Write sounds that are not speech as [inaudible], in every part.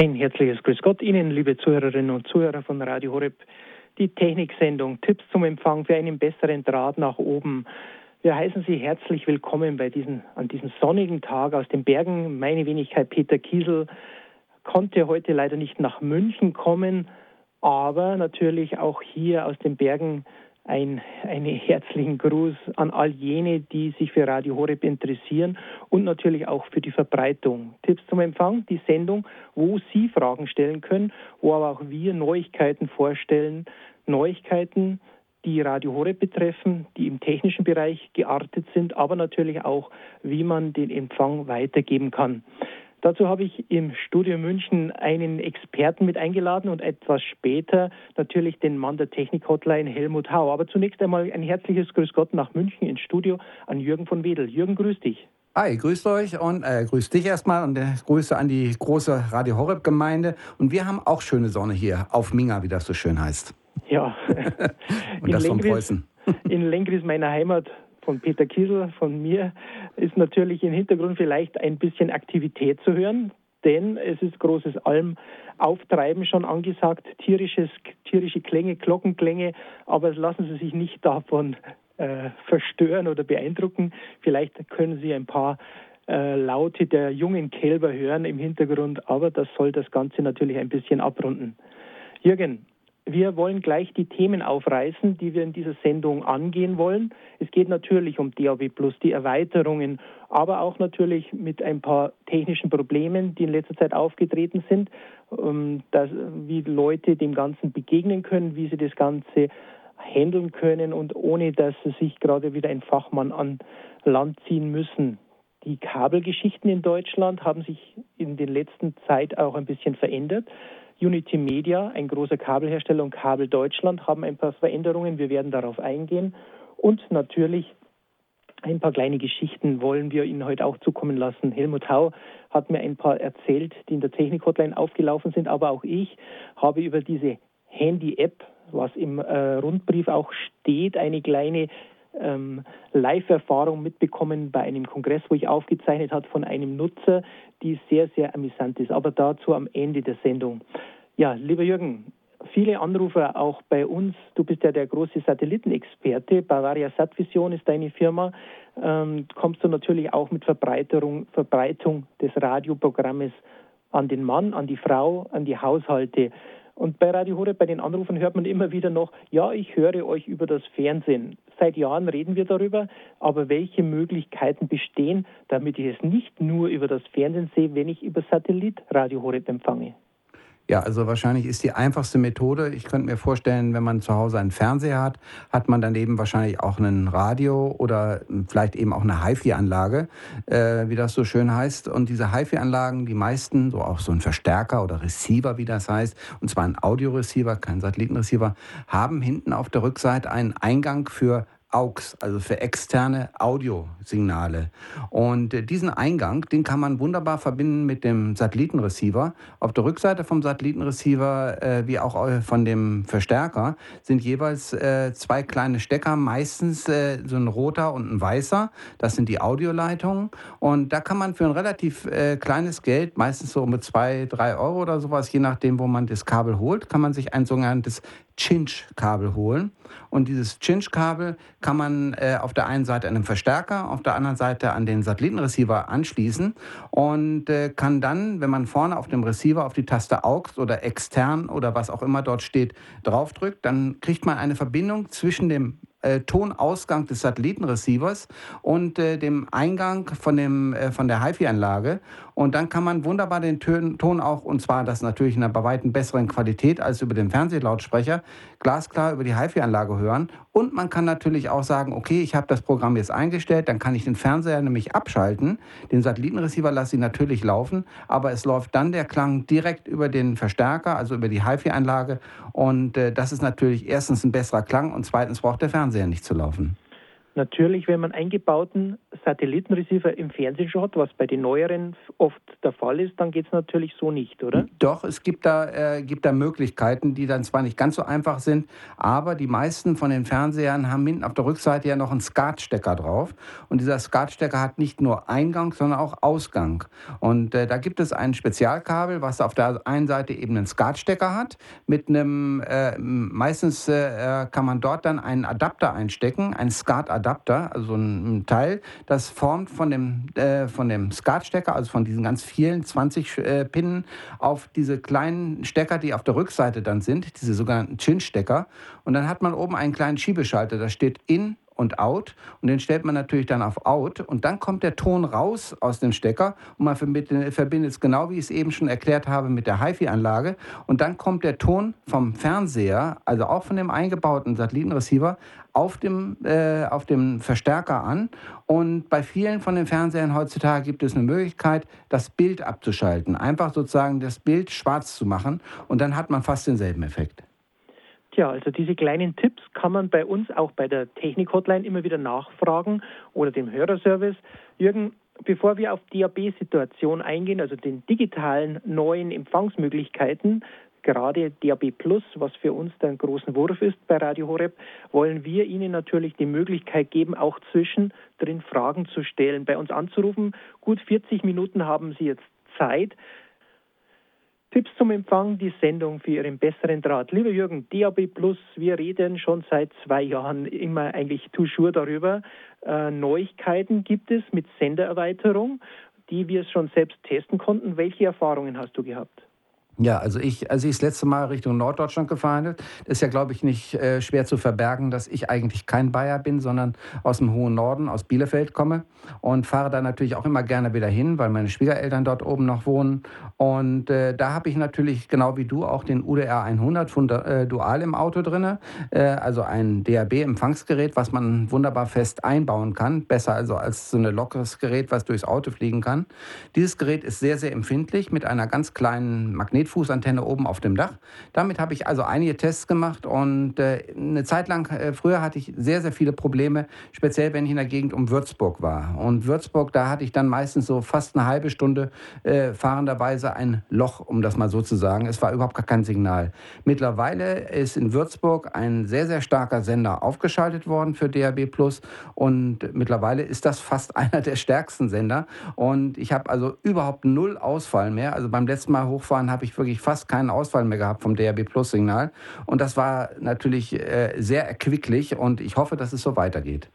Ein herzliches Grüß Gott Ihnen, liebe Zuhörerinnen und Zuhörer von Radio Horeb. Die Techniksendung Tipps zum Empfang für einen besseren Draht nach oben. Wir heißen Sie herzlich willkommen bei diesen, an diesem sonnigen Tag aus den Bergen. Meine Wenigkeit Peter Kiesel konnte heute leider nicht nach München kommen, aber natürlich auch hier aus den Bergen ein, einen herzlichen Gruß an all jene, die sich für Radio Horeb interessieren und natürlich auch für die Verbreitung. Tipps zum Empfang, die Sendung, wo Sie Fragen stellen können, wo aber auch wir Neuigkeiten vorstellen, Neuigkeiten, die Radio Horeb betreffen, die im technischen Bereich geartet sind, aber natürlich auch, wie man den Empfang weitergeben kann. Dazu habe ich im Studio München einen Experten mit eingeladen und etwas später natürlich den Mann der Technik-Hotline Helmut Hau. Aber zunächst einmal ein herzliches Grüß Gott nach München ins Studio an Jürgen von Wedel. Jürgen, grüß dich. Hi, grüßt euch und äh, grüß dich erstmal und äh, Grüße an die große Radio Horeb Gemeinde. Und wir haben auch schöne Sonne hier auf Minga, wie das so schön heißt. Ja. [laughs] und das von Preußen. in Lengris, meiner Heimat, von Peter Kiesel, von mir, ist natürlich im Hintergrund vielleicht ein bisschen Aktivität zu hören, denn es ist großes Almauftreiben schon angesagt, tierisches, tierische Klänge, Glockenklänge, aber lassen Sie sich nicht davon äh, verstören oder beeindrucken. Vielleicht können Sie ein paar äh, Laute der jungen Kälber hören im Hintergrund, aber das soll das Ganze natürlich ein bisschen abrunden. Jürgen, wir wollen gleich die Themen aufreißen, die wir in dieser Sendung angehen wollen. Es geht natürlich um DAW Plus, die Erweiterungen, aber auch natürlich mit ein paar technischen Problemen, die in letzter Zeit aufgetreten sind, ähm, dass, wie Leute dem Ganzen begegnen können, wie sie das Ganze handeln können und ohne dass sie sich gerade wieder ein Fachmann an Land ziehen müssen. Die Kabelgeschichten in Deutschland haben sich in der letzten Zeit auch ein bisschen verändert. Unity Media, ein großer Kabelhersteller und Kabel Deutschland, haben ein paar Veränderungen. Wir werden darauf eingehen. Und natürlich ein paar kleine Geschichten wollen wir Ihnen heute auch zukommen lassen. Helmut Hau hat mir ein paar erzählt, die in der Technik-Hotline aufgelaufen sind, aber auch ich habe über diese Handy-App, was im äh, Rundbrief auch steht, eine kleine ähm, Live-Erfahrung mitbekommen bei einem Kongress, wo ich aufgezeichnet habe von einem Nutzer, die sehr, sehr amüsant ist. Aber dazu am Ende der Sendung. Ja, lieber Jürgen, viele Anrufer auch bei uns. Du bist ja der große Satellitenexperte. Bavaria Satvision ist deine Firma. Ähm, kommst du natürlich auch mit Verbreiterung, Verbreitung des Radioprogrammes an den Mann, an die Frau, an die Haushalte. Und bei Radio Horeb, bei den Anrufen hört man immer wieder noch, ja, ich höre euch über das Fernsehen. Seit Jahren reden wir darüber, aber welche Möglichkeiten bestehen, damit ich es nicht nur über das Fernsehen sehe, wenn ich über Satellit Radio Horeb empfange? Ja, also wahrscheinlich ist die einfachste Methode. Ich könnte mir vorstellen, wenn man zu Hause einen Fernseher hat, hat man daneben wahrscheinlich auch ein Radio oder vielleicht eben auch eine HiFi-Anlage, äh, wie das so schön heißt. Und diese HiFi-Anlagen, die meisten, so auch so ein Verstärker oder Receiver, wie das heißt, und zwar ein Audioreceiver, kein Satellitenreceiver, haben hinten auf der Rückseite einen Eingang für AUX, also für externe Audiosignale. Und äh, diesen Eingang, den kann man wunderbar verbinden mit dem Satellitenreceiver. Auf der Rückseite vom Satellitenreceiver, äh, wie auch äh, von dem Verstärker, sind jeweils äh, zwei kleine Stecker, meistens äh, so ein roter und ein weißer. Das sind die Audioleitungen. Und da kann man für ein relativ äh, kleines Geld, meistens so mit zwei, drei Euro oder sowas, je nachdem, wo man das Kabel holt, kann man sich ein sogenanntes Cinch-Kabel holen. Und dieses Cinch-Kabel kann man äh, auf der einen Seite an den Verstärker, auf der anderen Seite an den Satellitenreceiver anschließen und äh, kann dann, wenn man vorne auf dem Receiver auf die Taste AUX oder extern oder was auch immer dort steht, draufdrückt, dann kriegt man eine Verbindung zwischen dem äh, Tonausgang des Satellitenreceivers und äh, dem Eingang von, dem, äh, von der HiFi-Anlage. Und dann kann man wunderbar den Ton, Ton auch, und zwar das natürlich in einer bei weitem besseren Qualität als über den Fernsehlautsprecher, glasklar über die HiFi-Anlage hören. Und man kann natürlich auch sagen, okay, ich habe das Programm jetzt eingestellt, dann kann ich den Fernseher nämlich abschalten. Den Satellitenreceiver lasse ich natürlich laufen, aber es läuft dann der Klang direkt über den Verstärker, also über die HiFi-Anlage. Und äh, das ist natürlich erstens ein besserer Klang und zweitens braucht der Fernseher nicht zu laufen. Natürlich, wenn man eingebauten Satellitenreceiver im Fernsehen schon hat, was bei den neueren oft der Fall ist, dann geht es natürlich so nicht, oder? Doch, es gibt da, äh, gibt da Möglichkeiten, die dann zwar nicht ganz so einfach sind, aber die meisten von den Fernsehern haben hinten auf der Rückseite ja noch einen Skatstecker drauf. Und dieser Skatstecker hat nicht nur Eingang, sondern auch Ausgang. Und äh, da gibt es ein Spezialkabel, was auf der einen Seite eben einen Skatstecker hat. Mit einem, äh, meistens äh, kann man dort dann einen Adapter einstecken, einen Skat-Adapter, also ein, Teil, das formt von dem, äh, von dem Skatstecker, also von diesen ganz vielen 20 äh, Pinnen, auf diese kleinen Stecker, die auf der Rückseite dann sind, diese sogenannten Chin-Stecker. Und dann hat man oben einen kleinen Schiebeschalter, da steht in und out. Und den stellt man natürlich dann auf out. Und dann kommt der Ton raus aus dem Stecker und man verbindet es genau, wie ich es eben schon erklärt habe, mit der HiFi-Anlage. Und dann kommt der Ton vom Fernseher, also auch von dem eingebauten Satellitenreceiver, auf dem, äh, auf dem Verstärker an. Und bei vielen von den Fernsehern heutzutage gibt es eine Möglichkeit, das Bild abzuschalten. Einfach sozusagen das Bild schwarz zu machen und dann hat man fast denselben Effekt. Tja, also diese kleinen Tipps kann man bei uns auch bei der Technik-Hotline immer wieder nachfragen oder dem Hörerservice. Jürgen, bevor wir auf die DAB-Situation eingehen, also den digitalen neuen Empfangsmöglichkeiten, gerade DAB Plus, was für uns der großen Wurf ist bei Radio Horeb, wollen wir Ihnen natürlich die Möglichkeit geben, auch zwischendrin Fragen zu stellen, bei uns anzurufen. Gut 40 Minuten haben Sie jetzt Zeit. Tipps zum Empfang, die Sendung für Ihren besseren Draht. Lieber Jürgen, DAB Plus, wir reden schon seit zwei Jahren immer eigentlich toujours darüber. Äh, Neuigkeiten gibt es mit Sendererweiterung, die wir schon selbst testen konnten. Welche Erfahrungen hast du gehabt? Ja, also ich, als ich das letzte Mal Richtung Norddeutschland gefahren bin, ist ja, glaube ich, nicht äh, schwer zu verbergen, dass ich eigentlich kein Bayer bin, sondern aus dem hohen Norden, aus Bielefeld komme und fahre da natürlich auch immer gerne wieder hin, weil meine Schwiegereltern dort oben noch wohnen. Und äh, da habe ich natürlich, genau wie du, auch den UDR 100 von, äh, Dual im Auto drin, äh, also ein DAB-Empfangsgerät, was man wunderbar fest einbauen kann, besser also als so ein lockeres Gerät, was durchs Auto fliegen kann. Dieses Gerät ist sehr, sehr empfindlich mit einer ganz kleinen Magnet Fußantenne oben auf dem Dach. Damit habe ich also einige Tests gemacht und äh, eine Zeit lang, äh, früher hatte ich sehr, sehr viele Probleme, speziell wenn ich in der Gegend um Würzburg war. Und Würzburg, da hatte ich dann meistens so fast eine halbe Stunde äh, fahrenderweise ein Loch, um das mal so zu sagen. Es war überhaupt gar kein Signal. Mittlerweile ist in Würzburg ein sehr, sehr starker Sender aufgeschaltet worden für DAB Plus und mittlerweile ist das fast [laughs] einer der stärksten Sender. Und ich habe also überhaupt null Ausfall mehr. Also beim letzten Mal hochfahren habe ich wirklich fast keinen Ausfall mehr gehabt vom DRB Plus Signal. Und das war natürlich äh, sehr erquicklich und ich hoffe, dass es so weitergeht.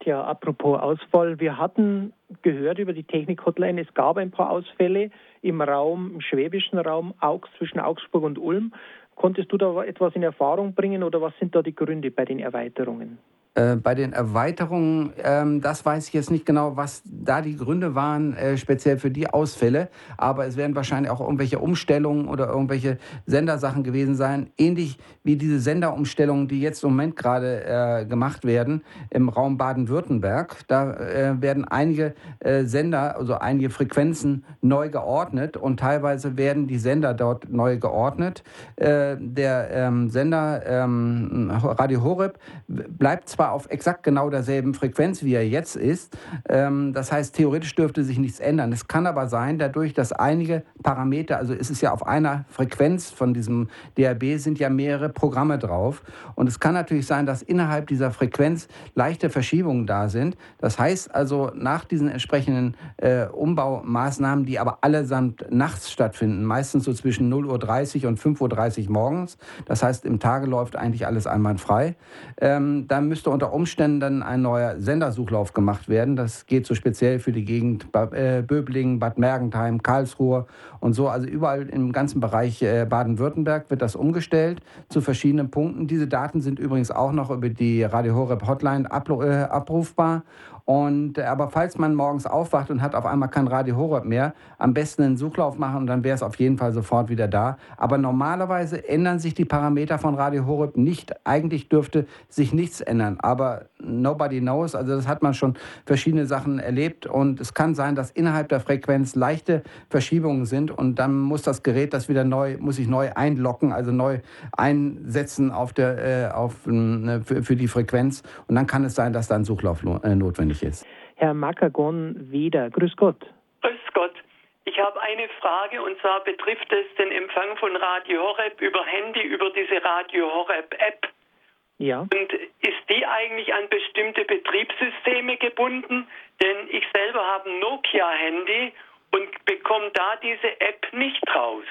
Tja, apropos Ausfall, wir hatten gehört über die Technik-Hotline, es gab ein paar Ausfälle im Raum, im schwäbischen Raum, Augs, zwischen Augsburg und Ulm. Konntest du da etwas in Erfahrung bringen oder was sind da die Gründe bei den Erweiterungen? Äh, bei den Erweiterungen, ähm, das weiß ich jetzt nicht genau, was da die Gründe waren, äh, speziell für die Ausfälle. Aber es werden wahrscheinlich auch irgendwelche Umstellungen oder irgendwelche Sendersachen gewesen sein. Ähnlich wie diese Senderumstellungen, die jetzt im Moment gerade äh, gemacht werden im Raum Baden-Württemberg. Da äh, werden einige äh, Sender, also einige Frequenzen neu geordnet und teilweise werden die Sender dort neu geordnet. der ähm, Sender ähm, Radio Horeb bleibt zwar auf exakt genau derselben Frequenz, wie er jetzt ist. Ähm, das heißt, theoretisch dürfte sich nichts ändern. Es kann aber sein, dadurch, dass einige Parameter, also es ist ja auf einer Frequenz von diesem DRB sind ja mehrere Programme drauf. Und es kann natürlich sein, dass innerhalb dieser Frequenz leichte Verschiebungen da sind. Das heißt also, nach diesen entsprechenden äh, Umbaumaßnahmen, die aber allesamt nachts stattfinden, meistens so zwischen 0.30 Uhr und 5.30 Uhr morgens, das heißt, im Tage läuft eigentlich alles einwandfrei, ähm, da müsste unter Umständen dann ein neuer Sendersuchlauf gemacht werden. Das geht so speziell für die Gegend äh, Böblingen, Bad Mergentheim, Karlsruhe und so. Also überall im ganzen Bereich äh, Baden-Württemberg wird das umgestellt zu verschiedenen Punkten. Diese Daten sind übrigens auch noch über die Radio Horeb Hotline äh, abrufbar. Und, äh, aber falls man morgens aufwacht und hat auf einmal kein Radio Horeb mehr, am besten einen Suchlauf machen und dann wäre es auf jeden Fall sofort wieder da. Aber normalerweise ändern sich die Parameter von Radio Horeb nicht. Eigentlich dürfte sich nichts ändern. Aber nobody knows. Also das hat man schon verschiedene Sachen erlebt. Und es kann sein, dass innerhalb der Frequenz leichte Verschiebungen sind. Und dann muss das Gerät das wieder neu, muss sich neu einlocken, also neu einsetzen auf der, äh, auf, äh, für, für die Frequenz. Und dann kann es sein, dass da ein Suchlauf äh, notwendig möglich ist. Herr Makagon Weder. Grüß Gott. Grüß Gott. Ich habe eine Frage und zwar betrifft es den Empfang von Radio Horeb über Handy, über diese Radio Horeb App. Ja. Und ist die eigentlich an bestimmte Betriebssysteme gebunden? Denn ich selber habe ein Nokia-Handy und bekomme da diese App nicht raus.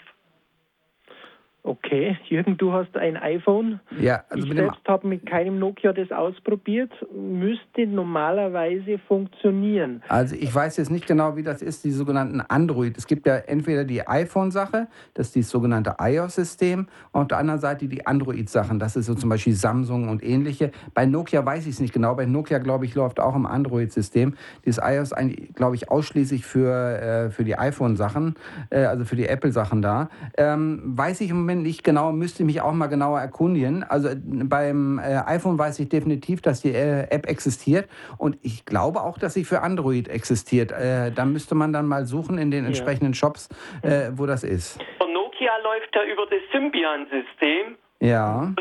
Okay, Jürgen, du hast ein iPhone. Ja, also ich selbst habe mit keinem Nokia das ausprobiert. Müsste normalerweise funktionieren. Also ich weiß jetzt nicht genau, wie das ist, die sogenannten Android. Es gibt ja entweder die iPhone-Sache, das ist das sogenannte iOS-System, und auf der anderen Seite die Android-Sachen, das ist so zum Beispiel Samsung und ähnliche. Bei Nokia weiß ich es nicht genau, bei Nokia, glaube ich, läuft auch im Android-System. Dieses iOS, eigentlich, glaube ich, ausschließlich für, äh, für die iPhone-Sachen, äh, also für die Apple-Sachen da. Ähm, weiß ich im Moment nicht genau, müsste mich auch mal genauer erkundigen. Also beim äh, iPhone weiß ich definitiv, dass die äh, App existiert und ich glaube auch, dass sie für Android existiert. Äh, da müsste man dann mal suchen in den Ja. entsprechenden Shops, äh, wo das ist. Und Nokia läuft ja über das Symbian-System. Ja. Und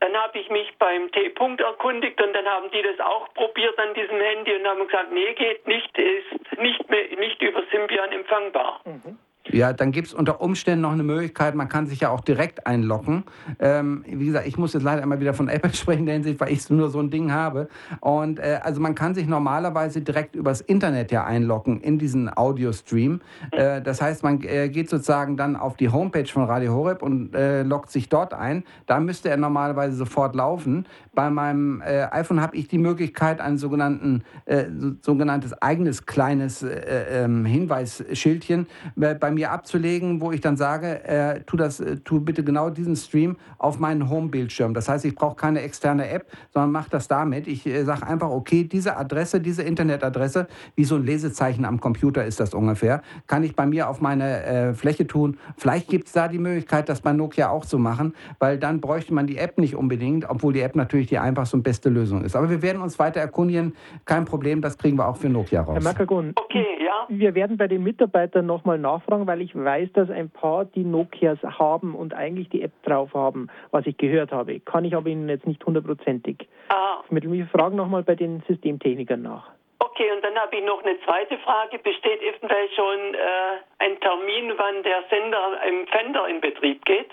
dann habe ich mich beim T-Punkt erkundigt und dann haben die das auch probiert an diesem Handy und haben gesagt, nee, geht nicht, ist nicht, mehr, nicht über Symbian empfangbar. Ja, dann gibt es unter Umständen noch eine Möglichkeit, man kann sich ja auch direkt einloggen. Ähm, wie gesagt, ich muss jetzt leider immer wieder von [laughs] Apple sprechen in weil ich nur so ein Ding habe. Und äh, also man kann sich normalerweise direkt übers Internet ja einloggen in diesen Audio-Stream. Äh, das heißt, man äh, geht sozusagen dann auf die Homepage von Radio Horeb und äh, loggt sich dort ein. Da müsste er normalerweise sofort laufen. Bei meinem äh, iPhone habe ich die Möglichkeit, ein sogenannten, äh, so, sogenanntes eigenes kleines äh, ähm, Hinweisschildchen äh, bei mir abzulegen, wo ich dann sage, äh, tu das, äh, tu bitte genau diesen Stream auf meinen Home-Bildschirm. Das heißt, ich brauche keine externe App, sondern mache das damit. Ich äh, sage einfach, okay, diese Adresse, diese Internetadresse, wie so ein Lesezeichen am Computer ist das ungefähr, kann ich bei mir auf meine äh, Fläche tun. Vielleicht gibt es da die Möglichkeit, das bei Nokia auch zu machen, weil dann bräuchte man die App nicht unbedingt, obwohl die App natürlich die einfachste und beste Lösung ist. Aber wir werden uns weiter erkundigen. Kein Problem, das kriegen wir auch für Nokia Herr raus. Makagon, Okay, ja. wir werden bei den Mitarbeitern nochmal nachfragen, weil ich weiß, dass ein paar die Nokias haben und eigentlich die App drauf haben, was ich gehört habe. Kann ich aber Ihnen jetzt nicht hundertprozentig Ah, vermitteln. Wir fragen nochmal bei den Systemtechnikern nach. okay, und dann habe ich noch eine zweite Frage. Besteht eventuell schon äh, ein Termin, wann der Sender im Fender in Betrieb geht?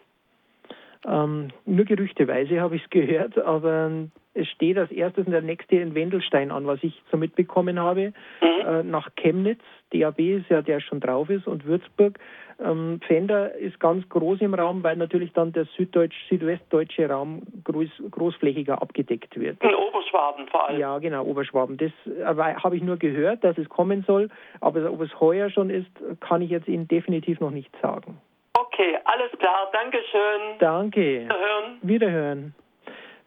Ähm, nur gerüchteweise habe ich es gehört, aber es steht als erstes der nächste in Wendelstein an, was ich so mitbekommen habe. Äh, nach Chemnitz, DAB ist ja der schon drauf ist, und Würzburg. Ähm, Fender ist ganz groß im Raum, weil natürlich dann der süddeutsch, südwestdeutsche Raum groß, großflächiger abgedeckt wird. In Oberschwaben vor allem. Ja, genau, Oberschwaben. Das äh, habe ich nur gehört, dass es kommen soll, aber ob es heuer schon ist, kann ich jetzt Ihnen definitiv noch nicht sagen. Okay, alles klar. Dankeschön. Danke. Wiederhören. Wiederhören.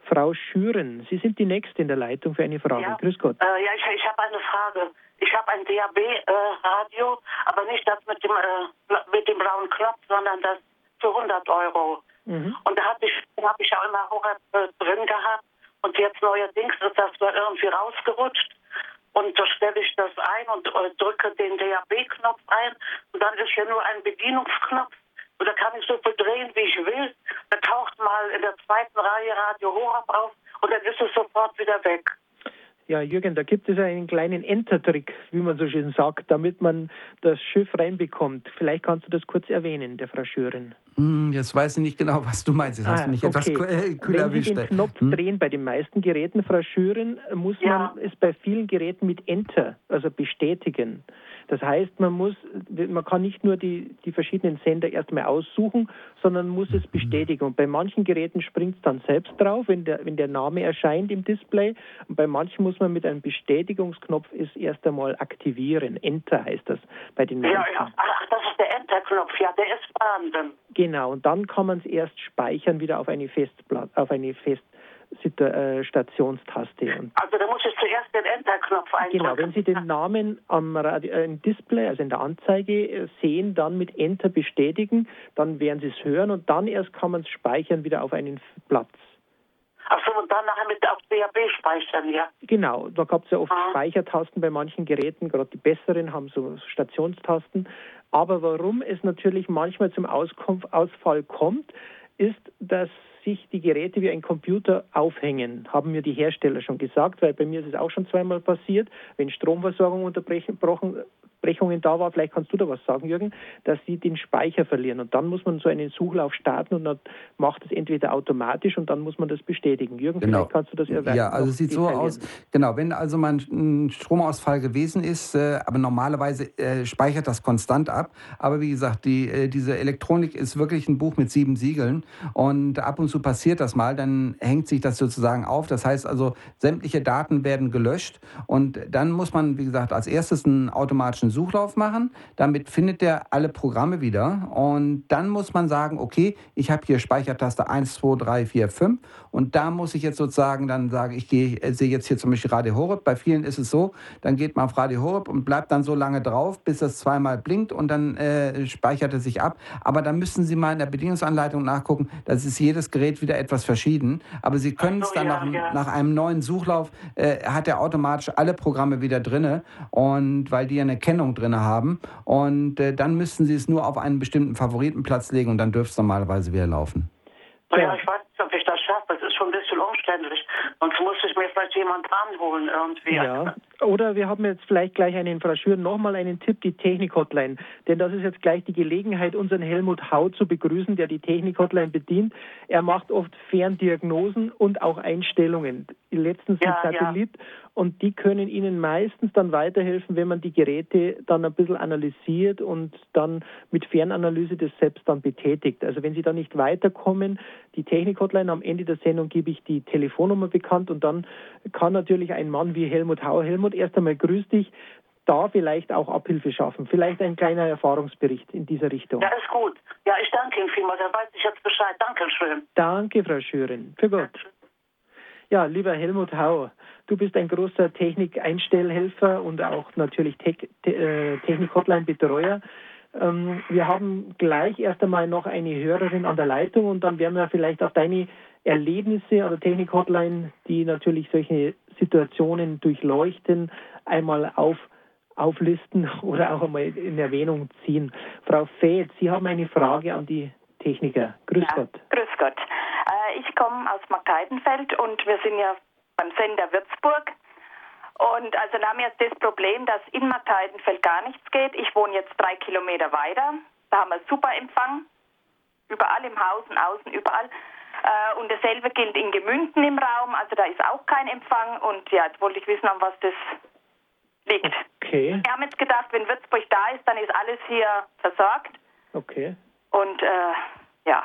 Frau Schüren, Sie sind die Nächste in der Leitung für eine Frage. Ja. Grüß Gott. Äh, ja, ich, ich habe eine Frage. Ich habe ein DAB-Radio, aber nicht das mit dem, äh, mit dem blauen Knopf, sondern das für 100 Euro. Mhm. Und da habe ich, hab ich ja immer Horeb äh, drin gehabt. Und jetzt neuerdings ist das da irgendwie rausgerutscht. Und da stelle ich das ein und äh, drücke den DAB-Knopf ein. Und dann ist hier nur ein Bedienungsknopf. Und da kann ich so viel drehen, wie ich will. Da taucht mal in der zweiten Reihe Radio Horeb auf und dann ist es sofort wieder weg. Ja, Jürgen, da gibt es einen kleinen Entertrick, wie man so schön sagt, damit man das Schiff reinbekommt. Vielleicht kannst du das kurz erwähnen, der Frau Schüren. Hm, jetzt weiß ich nicht genau, was du meinst. Jetzt hast du mich etwas Ah, okay. äh, kühl Wenn Sie erwischt. den Knopf Hm? drehen bei den meisten Geräten, Frau Schüren, muss Ja. man es bei vielen Geräten mit Enter, also bestätigen. Das heißt, man muss, man kann nicht nur die, die verschiedenen Sender erstmal aussuchen, sondern muss es bestätigen. Und bei manchen Geräten springt es dann selbst drauf, wenn der, wenn der Name erscheint im Display. Und bei manchen muss man mit einem Bestätigungsknopf es erst einmal aktivieren. Enter heißt das bei den meisten. Ja, ja. Ach, das ist der Enter-Knopf. Ja, der ist vorhanden. Genau, und dann kann man es erst speichern wieder auf eine Festplatte, auf eine Feststationstaste. Und Also da muss ich zuerst den Enter-Knopf eindrücken. genau, wenn Sie den Namen am Radio, äh, im Display, also in der Anzeige äh, sehen, dann mit Enter bestätigen, dann werden Sie es hören und dann erst kann man es speichern wieder auf einen Platz. Ach so, und dann nachher mit auf DAB speichern, ja. Genau, da gab es ja oft Ah. Speichertasten bei manchen Geräten, gerade die besseren haben so Stationstasten. Aber warum es natürlich manchmal zum Auskunft, Ausfall kommt, ist, dass sich die Geräte wie ein Computer aufhängen, haben mir die Hersteller schon gesagt, weil bei mir ist es auch schon zweimal passiert, wenn Stromversorgung unterbrochen Unterbrechungen da war, vielleicht kannst du da was sagen, Jürgen, dass sie den Speicher verlieren. Und dann muss man so einen Suchlauf starten und dann macht es entweder automatisch und dann muss man das bestätigen. Jürgen, genau. vielleicht kannst du das erwähnen. Ja, also es sieht so aus, genau, wenn also mal ein Stromausfall gewesen ist, äh, aber normalerweise äh, speichert das konstant ab. Aber wie gesagt, die, äh, diese Elektronik ist wirklich ein Buch mit sieben Siegeln und ab und zu passiert das mal, dann hängt sich das sozusagen auf. Das heißt also, sämtliche Daten werden gelöscht und dann muss man, wie gesagt, als erstes einen automatischen Suchlauf machen. Damit findet er alle Programme wieder. Und dann muss man sagen, okay, ich habe hier Speichertaste 1, 2, 3, 4, 5. Und da muss ich jetzt sozusagen dann sagen, ich gehe, äh, sehe jetzt hier zum Beispiel Radio Horeb. Bei vielen ist es so, dann geht man auf Radio Horeb und bleibt dann so lange drauf, bis das zweimal blinkt und dann äh, speichert er sich ab. Aber dann müssen Sie mal in der Bedienungsanleitung nachgucken. Das ist jedes Gerät wieder etwas verschieden. Aber Sie können es dann ja, nach, ja. nach, einem neuen Suchlauf, äh, hat er automatisch alle Programme wieder drin. Und weil die eine Kennung Spannung drin haben. Und äh, dann müssten Sie es nur auf einen bestimmten Favoritenplatz legen und dann dürfte es normalerweise wieder laufen. Ja, ich weiß nicht, ob ich das schaffe. Es ist schon ein bisschen umständlich. Sonst muss ich mir vielleicht jemand ranholen irgendwie. Ja. Oder wir haben jetzt vielleicht gleich einen Fraschüren nochmal einen Tipp, die Technik-Hotline. Denn das ist jetzt gleich die Gelegenheit, unseren Helmut Hau zu begrüßen, der die Technik-Hotline bedient. Er macht oft Ferndiagnosen und auch Einstellungen. Letztens ja, mit Satellit. Ja. Und die können Ihnen meistens dann weiterhelfen, wenn man die Geräte dann ein bisschen analysiert und dann mit Fernanalyse das selbst dann betätigt. Also wenn Sie da nicht weiterkommen, die Technik-Hotline, am Ende der Sendung gebe ich die Telefonnummer bekannt und dann kann natürlich ein Mann wie Helmut Hau, Helmut, erst einmal grüß dich, da vielleicht auch Abhilfe schaffen. Vielleicht ein kleiner Erfahrungsbericht in dieser Richtung. Ja, ist gut. Ja, ich danke Ihnen vielmals. Dann weiß ich jetzt Bescheid. Dankeschön. Danke, Frau Schüren. Für Gott. Ja, lieber Helmut Hau, du bist ein großer Technikeinstellhelfer und auch natürlich Te äh, Technik-Hotline-Betreuer. Ähm, wir haben gleich erst einmal noch eine Hörerin an der Leitung und dann werden wir vielleicht auf deine Erlebnisse oder Technik-Hotline, die natürlich solche Situationen durchleuchten, einmal auf, auflisten [laughs] oder auch einmal in Erwähnung ziehen. Frau Feth, Sie haben eine Frage an die Techniker. Grüß ja, Gott. Grüß Gott. Äh, ich komme aus Markeidenfeld und wir sind ja beim Sender Würzburg. Und also da haben wir jetzt das Problem, dass in Markeidenfeld gar nichts geht. Ich wohne jetzt drei Kilometer weiter. Da haben wir super Empfang. Überall im Haus und außen, überall. Äh, und dasselbe gilt in Gemünden im Raum. Also da ist auch kein Empfang. Und ja, jetzt wollte ich wissen, an was das liegt. Okay. Wir haben jetzt gedacht, wenn Würzburg da ist, dann ist alles hier versorgt. Okay. Und äh, ja,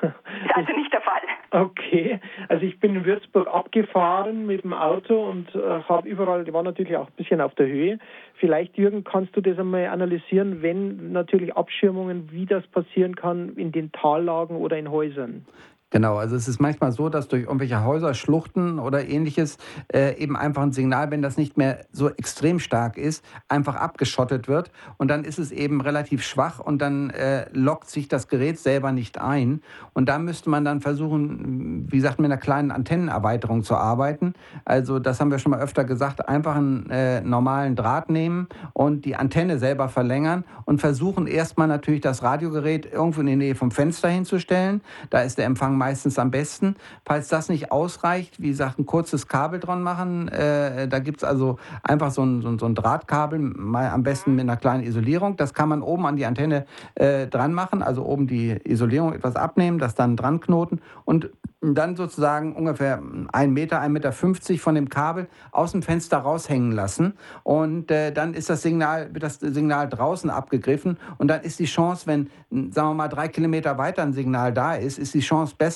[laughs] ist also nicht der Fall. Okay, also ich bin in Würzburg abgefahren mit dem Auto und äh, habe überall, die war natürlich auch ein bisschen auf der Höhe. Vielleicht, Jürgen, kannst du das einmal analysieren, wenn natürlich Abschirmungen, wie das passieren kann in den Tallagen oder in Häusern? Genau, also es ist manchmal so, dass durch irgendwelche Häuser, Schluchten oder ähnliches äh, eben einfach ein Signal, wenn das nicht mehr so extrem stark ist, einfach abgeschottet wird und dann ist es eben relativ schwach und dann äh, lockt sich das Gerät selber nicht ein und da müsste man dann versuchen, wie gesagt, mit einer kleinen Antennenerweiterung zu arbeiten. Also das haben wir schon mal öfter gesagt, einfach einen äh, normalen Draht nehmen und die Antenne selber verlängern und versuchen erstmal natürlich das Radiogerät irgendwo in die Nähe vom Fenster hinzustellen. Da ist der Empfang meistens am besten. Falls das nicht ausreicht, wie gesagt, ein kurzes Kabel dran machen. Äh, da gibt es also einfach so ein, so, so ein, Drahtkabel, mal am besten mit einer kleinen Isolierung. Das kann man oben an die Antenne äh, dran machen, also oben die Isolierung etwas abnehmen, das dann dran knoten und dann sozusagen ungefähr ein Meter, ein Meter fünfzig von dem Kabel aus dem Fenster raushängen lassen. Und äh, dann ist das Signal, wird das Signal draußen abgegriffen. Und dann ist die Chance, wenn, sagen wir mal, drei Kilometer weiter ein Signal da ist, ist die Chance besser,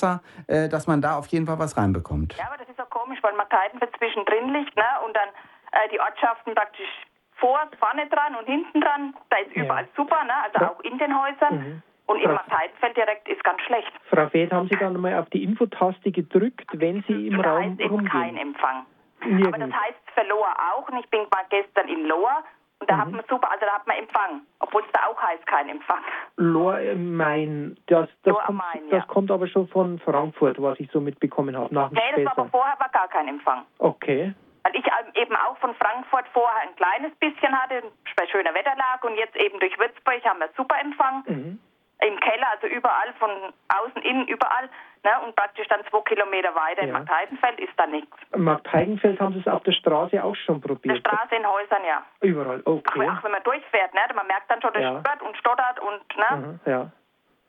äh, dass man da auf jeden Fall was reinbekommt. Ja, aber das ist auch komisch, weil man Keidenfeld zwischendrin liegt, ne? Und dann äh, die Ortschaften praktisch vor, vorne dran und hinten dran, da ist überall ja. super, ne? Also auch in den Häusern. Mhm. Und im Markeidenfeld direkt ist ganz schlecht. Frau Feth, haben Sie dann mal auf die Infotaste gedrückt, wenn Sie im da Raum ist eben kein Empfang. Nirgends. Aber das heißt für Loa auch. Und ich bin mal gestern in Loa und da mhm. hat man super, also da hat man Empfang, obwohl es da auch heißt kein Empfang. Loa im Main, das, das, Loa kommt, Main, ja. das kommt aber schon von Frankfurt, was ich so mitbekommen habe. Nach nee, das war aber vorher war gar kein Empfang. Okay. Weil ich eben auch von Frankfurt vorher ein kleines bisschen hatte, bei schöner Wetterlage und jetzt eben durch Würzburg haben wir super Empfang. Mhm. Im Keller, also überall, von außen, innen, überall. Ne? Und praktisch dann zwei Kilometer weiter ja. in Markt Heidenfeld ist da nichts. Markt Heidenfeld haben Sie es auf der Straße auch schon probiert? Auf der Straße in Häusern, ja. Überall, okay. Auch, auch wenn man durchfährt, ne? man merkt dann schon, das ja. stört und stottert und, ne? Mhm, ja.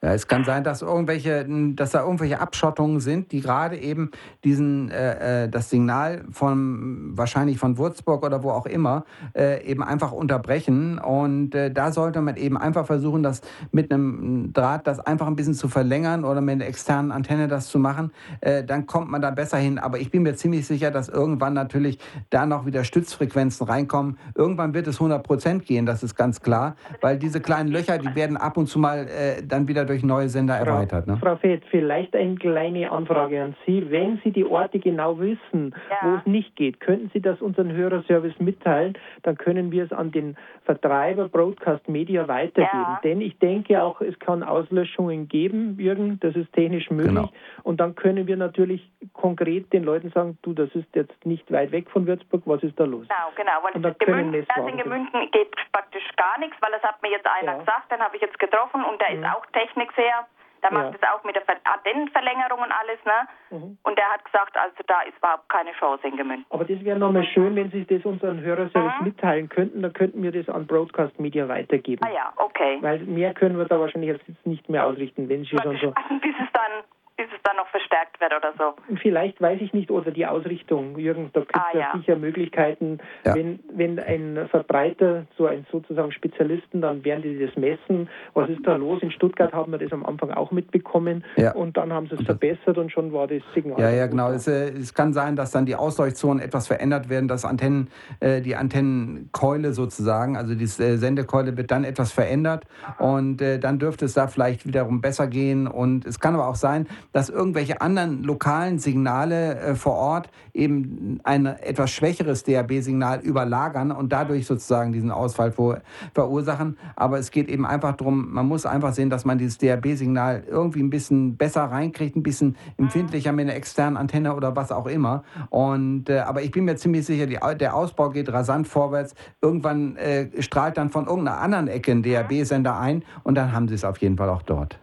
Ja, es kann sein, dass irgendwelche, dass da irgendwelche Abschottungen sind, die gerade eben diesen äh, äh, das Signal von wahrscheinlich von Würzburg oder wo auch immer äh, eben einfach unterbrechen. Und äh, da sollte man eben einfach versuchen, das mit einem Draht das einfach ein bisschen zu verlängern oder mit einer externen Antenne das zu machen. Äh, dann kommt man da besser hin. Aber ich bin mir ziemlich sicher, dass irgendwann natürlich da noch wieder Stützfrequenzen reinkommen. Irgendwann wird es 100 Prozent gehen, das ist ganz klar, weil diese kleinen Löcher, die werden ab und zu mal äh, dann wieder durch neue Sender Frau, erweitert. Ne? Frau Feth, vielleicht eine kleine Anfrage an Sie. Wenn Sie die Orte genau wissen, ja. wo es nicht geht, könnten Sie das unseren Hörerservice mitteilen? Dann können wir es an den Vertreiber Broadcast Media weitergeben. Ja. Denn ich denke auch, es kann Auslöschungen geben, Jürgen, das ist technisch möglich. Genau. Und dann können wir natürlich konkret den Leuten sagen, du, das ist jetzt nicht weit weg von Würzburg, was ist da los? Genau, genau. Weil und dann Gemünden, also in Gemünden geht praktisch gar nichts, weil das hat mir jetzt einer ja. gesagt, den habe ich jetzt getroffen und der mhm. ist auch Technikseher. Der macht es ja. auch mit der Antennenverlängerung und alles, ne? Mhm. Und der hat gesagt, also da ist überhaupt keine Chance in Gemünden. Aber das wäre nochmal schön, wenn Sie das unseren Hörerservice mhm. mitteilen könnten, dann könnten wir das an Broadcast Media weitergeben. Ah ja, okay. Weil mehr können wir da wahrscheinlich jetzt nicht mehr ausrichten, wenn Sie schon so... [laughs] Bis es dann bis es dann noch verstärkt wird oder so. Vielleicht weiß ich nicht, oder die Ausrichtung, Jürgen, da gibt es ah, ja. sicher Möglichkeiten, ja. wenn, wenn ein Verbreiter, so ein sozusagen Spezialisten, dann werden die das messen, was ist da los? In Stuttgart haben wir das am Anfang auch mitbekommen ja. und dann haben sie es verbessert und schon war das Signal. Ja, ja, genau. Es, äh, es, kann sein, dass dann die Ausleuchtzonen etwas verändert werden, dass Antennen, äh, die Antennenkeule sozusagen, also die äh, Sendekeule wird dann etwas verändert und äh, dann dürfte es da vielleicht wiederum besser gehen und es kann aber auch sein, dass irgendwelche anderen lokalen Signale äh, vor Ort eben ein etwas schwächeres DAB-Signal überlagern und dadurch sozusagen diesen Ausfall vor, verursachen. Aber es geht eben einfach darum, man muss einfach sehen, dass man dieses DAB-Signal irgendwie ein bisschen besser reinkriegt, ein bisschen empfindlicher mit einer externen Antenne oder was auch immer. Und, äh, aber ich bin mir ziemlich sicher, die, der Ausbau geht rasant vorwärts. Irgendwann äh, strahlt dann von irgendeiner anderen Ecke ein DAB-Sender ein und dann haben sie es auf jeden Fall auch dort.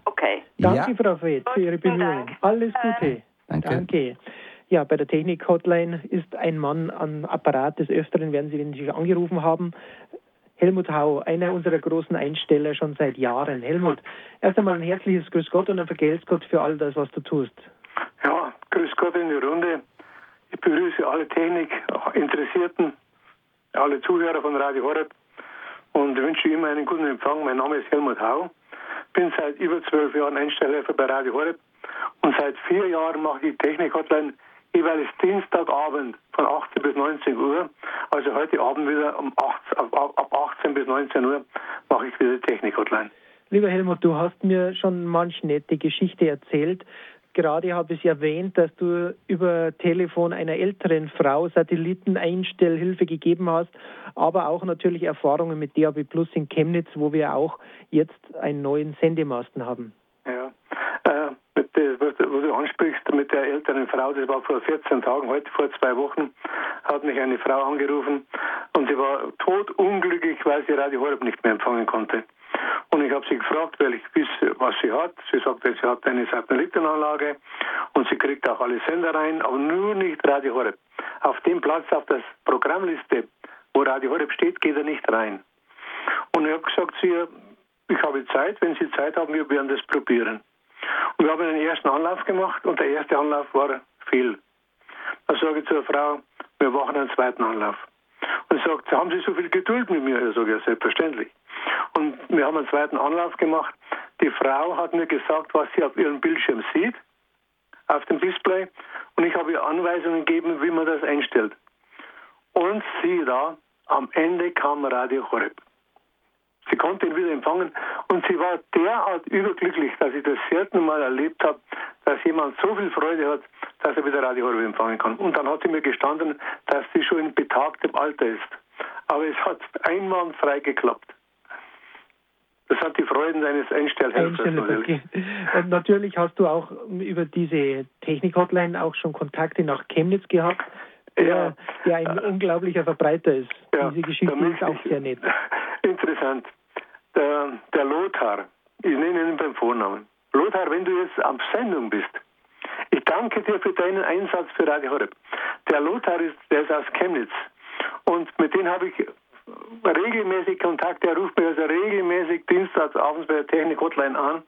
Danke, ja. Frau Fred, für Ihre Bemühungen. Alles Gute. Danke. Danke. Ja, bei der Technik-Hotline ist ein Mann am Apparat. Des Öfteren werden Sie, wenn Sie angerufen haben, Helmut Hau, einer unserer großen Einsteller schon seit Jahren. Helmut, erst einmal ein herzliches Grüß Gott und ein Vergelt's Gott für all das, was du tust. Ja, Grüß Gott in die Runde. Ich begrüße alle Technik-Interessierten, alle Zuhörer von Radio Horeb und wünsche immer einen guten Empfang. Mein Name ist Helmut Hau bin seit über zwölf Jahren Einstellhelfer bei Radio Horeb und seit vier Jahren mache ich Technik-Hotline jeweils Dienstagabend von 18 bis 19 Uhr. Also heute Abend wieder um 8, ab, ab 18 bis 19 Uhr mache ich wieder Technik-Hotline. Lieber Helmut, du hast mir schon manch nette Geschichte erzählt. Gerade habe ich erwähnt, dass du über Telefon einer älteren Frau Satelliteneinstellhilfe gegeben hast, aber auch natürlich Erfahrungen mit DAB Plus in Chemnitz, wo wir auch jetzt einen neuen Sendemasten haben. Ja, äh, was du ansprichst mit der älteren Frau, das war vor 14 Tagen, heute vor zwei Wochen, hat mich eine Frau angerufen und sie war totunglücklich, weil sie Radio Horeb nicht mehr empfangen konnte. Und ich habe sie gefragt, weil ich wisse, was sie hat. Sie sagte, sie hat eine Satellitenanlage und sie kriegt auch alle Sender rein, aber nur nicht Radio Horeb. Auf dem Platz auf der Programmliste, wo Radio Horeb steht, geht er nicht rein. Und ich habe gesagt zu ihr, ich habe Zeit, wenn Sie Zeit haben, wir werden das probieren. Und wir haben einen ersten Anlauf gemacht und der erste Anlauf war viel. Dann sage ich zur Frau, wir machen einen zweiten Anlauf. Und sagt, haben Sie so viel Geduld mit mir? Ich sage, ja, selbstverständlich. Und wir haben einen zweiten Anlauf gemacht. Die Frau hat mir gesagt, was sie auf ihrem Bildschirm sieht, auf dem Display. Und ich habe ihr Anweisungen gegeben, wie man das einstellt. Und sie da, am Ende kam Radio Horeb. Sie konnte ihn wieder empfangen und sie war derart überglücklich, dass ich das selten mal erlebt habe, dass jemand so viel Freude hat, dass er wieder Radio Horeb empfangen kann. Und dann hat sie mir gestanden, dass sie schon in betagtem Alter ist. Aber es hat einwandfrei geklappt. Das hat die Freuden eines Einstellhelfers. Okay. Und natürlich hast du auch über diese Technik-Hotline auch schon Kontakte nach Chemnitz gehabt, der, ja. der ein äh, unglaublicher Verbreiter ist. Ja, diese Geschichte ist auch sehr nett. [laughs] Interessant. Der, der Lothar, ich nenne ihn beim Vornamen. Lothar, wenn du jetzt am Sendung bist, ich danke dir für deinen Einsatz für Radio Horeb. Der Lothar ist, der ist aus Chemnitz. Und mit dem habe ich regelmäßig Kontakt. Der ruft mir also regelmäßig dienstags abends bei der Technik-Hotline an.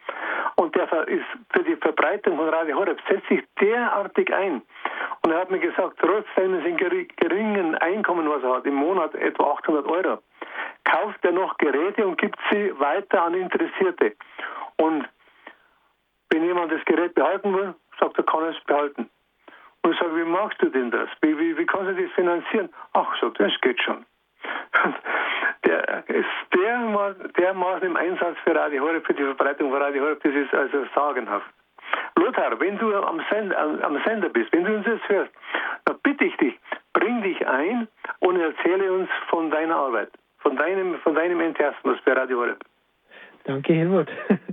Und der ist für die Verbreitung von Radio Horeb setzt sich derartig ein. Und er hat mir gesagt, trotz seines geringen Einkommen, was er hat, im Monat etwa 800 Euro, kauft er noch Geräte und gibt sie weiter an Interessierte. Und wenn jemand das Gerät behalten will, sagt er, kann er es behalten. Und ich sage, wie machst du denn das? Wie, wie, wie kannst du das finanzieren? Ach, sagt das geht schon. Der ist dermaßen, dermaßen im Einsatz für Radio Horeb, für die Verbreitung von Radio Horeb, das ist also sagenhaft. Lothar, wenn du am Sender, am Sender bist, wenn du uns jetzt hörst, dann bitte ich dich, bring dich ein und erzähle uns von deiner Arbeit, von deinem, von deinem Enthusiasmus für Radio Horeb. Danke, Helmut.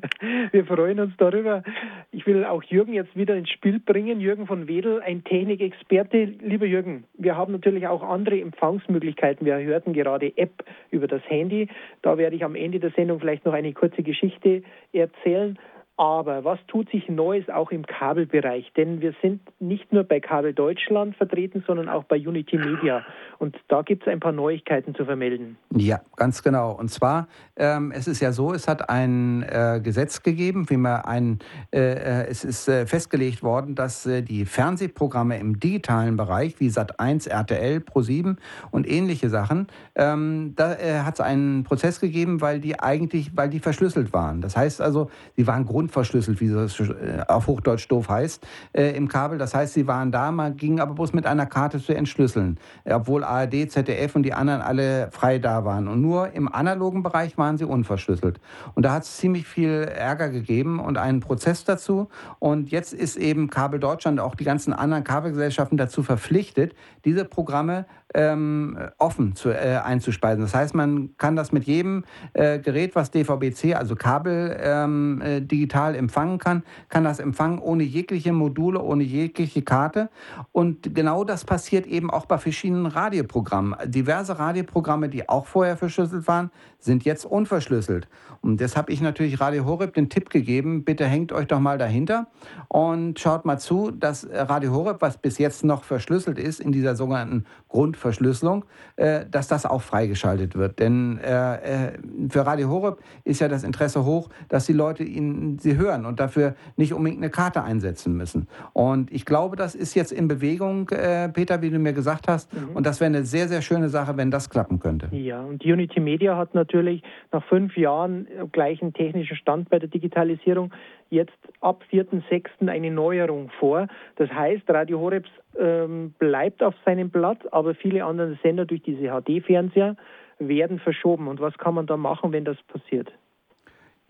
[laughs] Wir freuen uns darüber. Ich will auch Jürgen jetzt wieder ins Spiel bringen. Jürgen von Wedel, ein Technikexperte. Lieber Jürgen, wir haben natürlich auch andere Empfangsmöglichkeiten. Wir hörten gerade App über das Handy. Da werde ich am Ende der Sendung vielleicht noch eine kurze Geschichte erzählen. Aber was tut sich Neues auch im Kabelbereich? Denn wir sind nicht nur bei Kabel Deutschland vertreten, sondern auch bei Unity Media. Und da gibt es ein paar Neuigkeiten zu vermelden. Ja, ganz genau. Und zwar, ähm, es ist ja so, es hat ein äh, Gesetz gegeben, wie man ein, äh, äh es ist äh, festgelegt worden, dass äh, die Fernsehprogramme im digitalen Bereich wie Sat1, RTL, Pro7 und ähnliche Sachen, ähm, da äh, hat es einen Prozess gegeben, weil die eigentlich, weil die verschlüsselt waren. Das heißt also, sie waren grund verschlüsselt, wie das äh, auf Hochdeutsch doof heißt, äh, im Kabel. Das heißt, sie waren da, man ging aber bloß mit einer Karte zu entschlüsseln, obwohl ARD, ZDF und die anderen alle frei da waren. Und nur im analogen Bereich waren sie unverschlüsselt. Und da hat es ziemlich viel Ärger gegeben und einen Prozess dazu. Und jetzt ist eben Kabel Deutschland, auch die ganzen anderen Kabelgesellschaften dazu verpflichtet, diese Programme ähm, offen zu, äh, einzuspeisen. Das heißt, man kann das mit jedem äh, Gerät, was DVB-C, also Kabel ähm, äh, digital empfangen kann, kann das empfangen ohne jegliche Module, ohne jegliche Karte. Und genau das passiert eben auch bei verschiedenen Radioprogrammen. Diverse Radioprogramme, die auch vorher verschlüsselt waren, sind jetzt unverschlüsselt. Und das habe ich natürlich Radio Horeb den Tipp gegeben, bitte hängt euch doch mal dahinter und schaut mal zu, dass Radio Horeb, was bis jetzt noch verschlüsselt ist, in dieser sogenannten Grundverschlüsselung, äh, dass das auch freigeschaltet wird. Denn äh, äh, für Radio Horeb ist ja das Interesse hoch, dass die Leute ihn, sie hören und dafür nicht unbedingt eine Karte einsetzen müssen. Und ich glaube, das ist jetzt in Bewegung, Peter, wie du mir gesagt hast. Mhm. Und das wäre eine sehr, sehr schöne Sache, wenn das klappen könnte. Ja, und Unity Media hat natürlich natürlich nach fünf Jahren gleichen technischen Stand bei der Digitalisierung jetzt ab 4.6. eine Neuerung vor. Das heißt, Radio Horebs ähm, bleibt auf seinem Platz, aber viele andere Sender durch diese HD-Fernseher werden verschoben. Und was kann man da machen, wenn das passiert?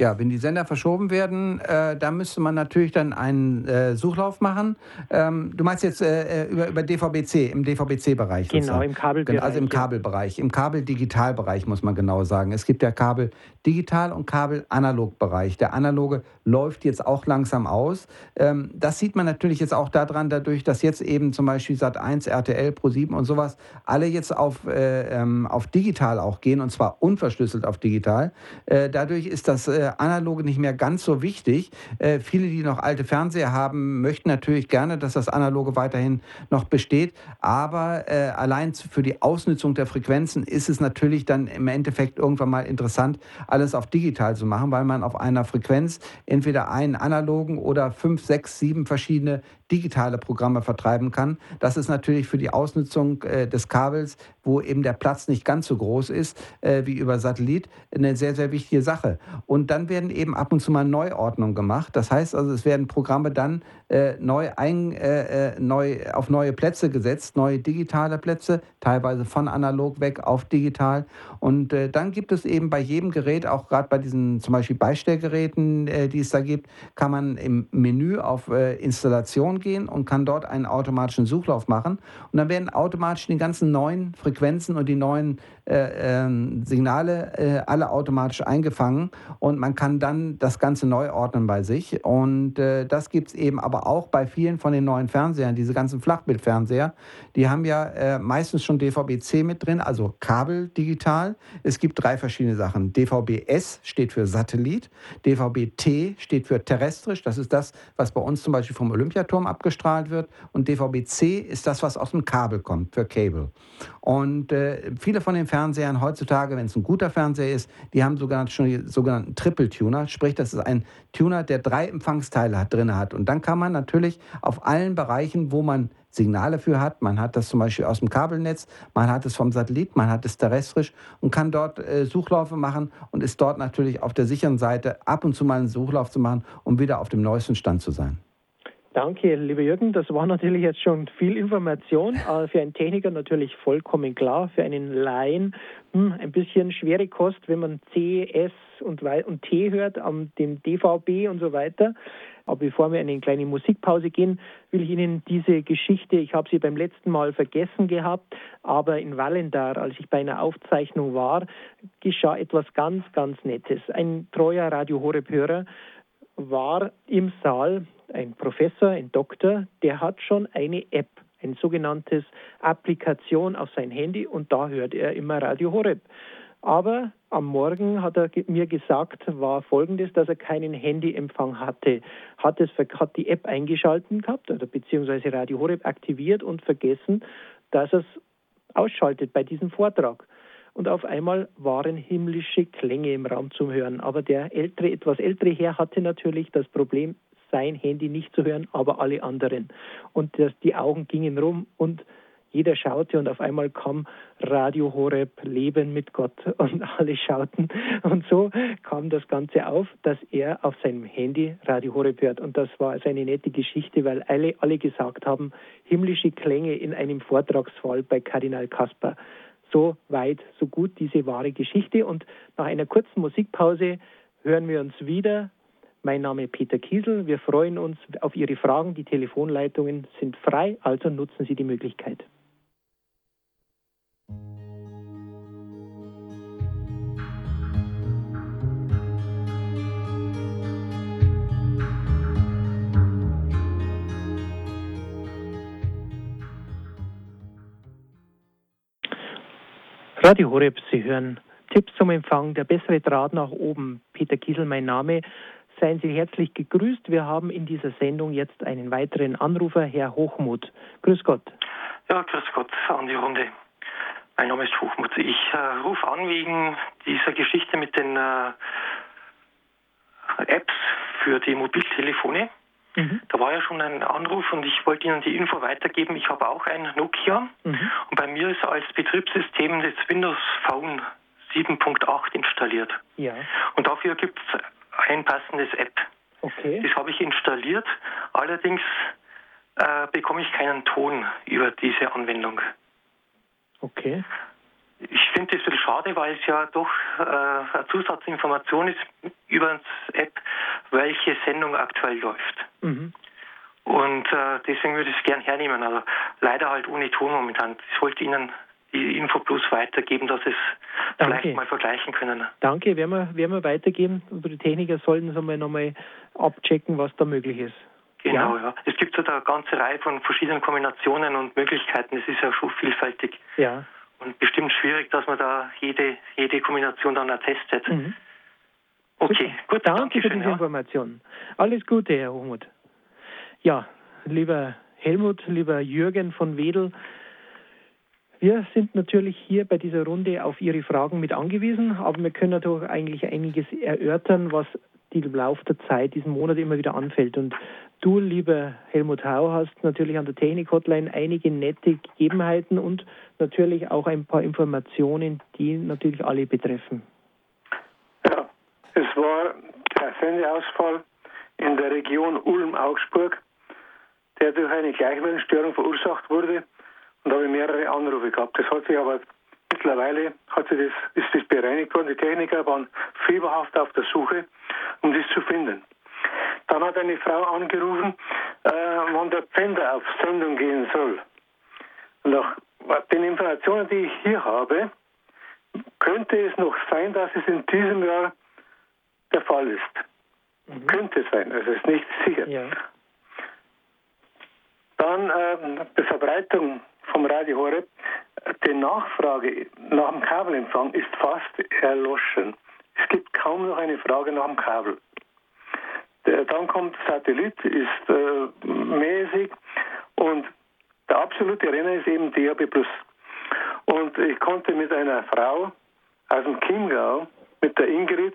Ja, wenn die Sender verschoben werden, äh, da müsste man natürlich dann einen äh, Suchlauf machen. Ähm, du meinst jetzt äh, äh über, über DVB-C, im DVB-C-Bereich. Genau, im Kabelbereich. Also im Kabelbereich, im Kabel-Digital-Bereich muss man genau sagen. Es gibt ja Kabel-Digital- und Kabel-Analog-Bereich. Der analoge läuft jetzt auch langsam aus. Ähm, das sieht man natürlich jetzt auch daran, dadurch, dass jetzt eben zum Beispiel Sat1, RTL, Pro7 und sowas alle jetzt auf, äh, ähm, auf digital auch gehen und zwar unverschlüsselt auf digital. Äh, dadurch ist das analoge nicht mehr ganz so wichtig. Äh, viele, die noch alte Fernseher haben, möchten natürlich gerne, dass das analoge weiterhin noch besteht. Aber äh, allein für die Ausnutzung der Frequenzen ist es natürlich dann im Endeffekt irgendwann mal interessant, alles auf digital zu machen, weil man auf einer Frequenz entweder einen analogen oder fünf, sechs, sieben verschiedene digitale Programme vertreiben kann. Das ist natürlich für die Ausnutzung äh, des Kabels, wo eben der Platz nicht ganz so groß ist äh, wie über Satellit, eine sehr, sehr wichtige Sache. Und dann werden eben ab und zu mal Neuordnungen gemacht. Das heißt also, es werden Programme dann äh, neu, ein, äh, äh, neu auf neue Plätze gesetzt, neue digitale Plätze, teilweise von analog weg auf digital. Und äh, dann gibt es eben bei jedem Gerät, auch gerade bei diesen zum Beispiel Beistellgeräten, die es da gibt, kann man im Menü auf Installation gehen und kann dort einen automatischen Suchlauf machen. Und dann werden automatisch die ganzen neuen Frequenzen und die neuen äh, äh, Signale äh, alle automatisch eingefangen und man kann dann das Ganze neu ordnen bei sich. Und äh, das gibt es eben aber auch bei vielen von den neuen Fernsehern, diese ganzen Flachbildfernseher. Die haben ja äh, meistens schon DVB-C mit drin, also Kabel digital. Es gibt drei verschiedene Sachen. DVB-S steht für Satellit, DVB-T steht für terrestrisch, das ist das, was bei uns zum Beispiel vom Olympiaturm abgestrahlt wird. Und DVB-C ist das, was aus dem Kabel kommt, für Cable. Und äh, viele von den Fernsehern heutzutage, wenn es ein guter Fernseher ist, die haben sogar schon die sogenannten Triple-Tuner. Sprich, das ist ein Tuner, der drei Empfangsteile hat, drin hat. Und dann kann man natürlich auf allen Bereichen, wo man Signale für hat. Man hat das zum Beispiel aus dem Kabelnetz, man hat es vom Satellit, man hat es terrestrisch und kann dort äh, Suchlaufe machen und ist dort natürlich auf der sicheren Seite ab und zu mal einen Suchlauf zu machen, um wieder auf dem neuesten Stand zu sein. Danke, lieber Jürgen. Das war natürlich jetzt schon viel Information. Äh, für einen Techniker natürlich vollkommen klar. Für einen Laien hm, ein bisschen schwere Kost, wenn man C, S und, und T hört, am dem DVB und so weiter. Aber bevor wir in eine kleine Musikpause gehen, will ich Ihnen diese Geschichte, ich habe sie beim letzten Mal vergessen gehabt, aber in Wallendar, als ich bei einer Aufzeichnung war, geschah etwas ganz, ganz Nettes. Ein treuer Radio Horeb-Hörer war im Saal ein Professor, ein Doktor, der hat schon eine App, ein sogenanntes Applikation auf sein Handy und da hört er immer Radio Horeb. Aber am Morgen hat er mir gesagt, war folgendes, dass er keinen Handyempfang hatte. Hat, es, hat die App eingeschalten gehabt oder beziehungsweise Radio Horeb aktiviert und vergessen, dass er es ausschaltet bei diesem Vortrag. Und auf einmal waren himmlische Klänge im Raum zum Hören. Aber der ältere, etwas ältere Herr hatte natürlich das Problem, sein Handy nicht zu hören, aber alle anderen. Und das, die Augen gingen rum und jeder schaute und auf einmal kam Radio Horeb, Leben mit Gott [laughs] und alle schauten. Und so kam das Ganze auf, dass er auf seinem Handy Radio Horeb hört. Und das war also eine nette Geschichte, weil alle, alle gesagt haben, himmlische Klänge in einem Vortragsfall bei Kardinal Kasper. So weit, so gut diese wahre Geschichte. Und nach einer kurzen Musikpause hören wir uns wieder mein Name ist Peter Kiesel. Wir freuen uns auf Ihre Fragen. Die Telefonleitungen sind frei, also nutzen Sie die Möglichkeit. Radio Horeb, Sie hören Tipps zum Empfang, der bessere Draht nach oben. Peter Kiesel, mein Name. Seien Sie herzlich gegrüßt. Wir haben in dieser Sendung jetzt einen weiteren Anrufer, Herr Hochmuth. Grüß Gott. Ja, grüß Gott an die Runde. Mein Name ist Hochmuth. Ich äh, rufe an wegen dieser Geschichte mit den äh, Apps für die Mobiltelefone. Mhm. Da war ja schon ein Anruf und ich wollte Ihnen die Info weitergeben. Ich habe auch ein Nokia mhm. und bei mir ist als Betriebssystem das Windows Phone 7.8 installiert. Ja. Und dafür gibt es ein passendes App. Okay. Das habe ich installiert. Allerdings äh, bekomme ich keinen Ton über diese Anwendung. Okay. Ich finde das ein bisschen schade, weil es ja doch äh, eine Zusatzinformation ist über das App, welche Sendung aktuell läuft. Mhm. Und äh, deswegen würde ich es gern hernehmen, aber leider halt ohne Ton momentan. Ich wollte Ihnen die Info Plus weitergeben, dass es Danke. vielleicht mal vergleichen können. Danke, werden wir, werden wir weitergeben. Die Techniker sollten es einmal nochmal abchecken, was da möglich ist. Genau, ja. ja. Es gibt so eine ganze Reihe von verschiedenen Kombinationen und Möglichkeiten. Es ist ja schon vielfältig. Ja. Und bestimmt schwierig, dass man da jede, jede Kombination dann ertestet. Mhm. Okay, Super. gut. Danke für diese ja. Information. Alles Gute, Herr Hochmuth. Ja, lieber Helmut, lieber Jürgen von Wedel, wir sind natürlich hier bei dieser Runde auf Ihre Fragen mit angewiesen, aber wir können natürlich eigentlich einiges erörtern, was im Laufe der Zeit, diesen Monat immer wieder anfällt. Und du, lieber Helmut Hau, hast natürlich an der Technik-Hotline einige nette Gegebenheiten und natürlich auch ein paar Informationen, die natürlich alle betreffen. Ja, es war der Sendeausfall in der Region Ulm-Augsburg, der durch eine Gleichwellenstörung verursacht wurde. Und da habe ich mehrere Anrufe gehabt. Das hat sich aber mittlerweile hat sich das, ist das bereinigt worden. Die Techniker waren fieberhaft auf der Suche, um das zu finden. Dann hat eine Frau angerufen, äh, wann der Pfänder auf Sendung gehen soll. Nach den Informationen, die ich hier habe, könnte es noch sein, dass es in diesem Jahr der Fall ist. Mhm. Könnte sein, also ist nicht sicher. Ja. Dann äh, die Verbreitung vom Radio Horeb. Die Nachfrage nach dem Kabelempfang ist fast erloschen. Es gibt kaum noch eine Frage nach dem Kabel. Dann kommt Satellit, ist äh, mäßig und der absolute Renner ist eben DAB+. Und ich konnte mit einer Frau aus dem Chiemgau, mit der Ingrid,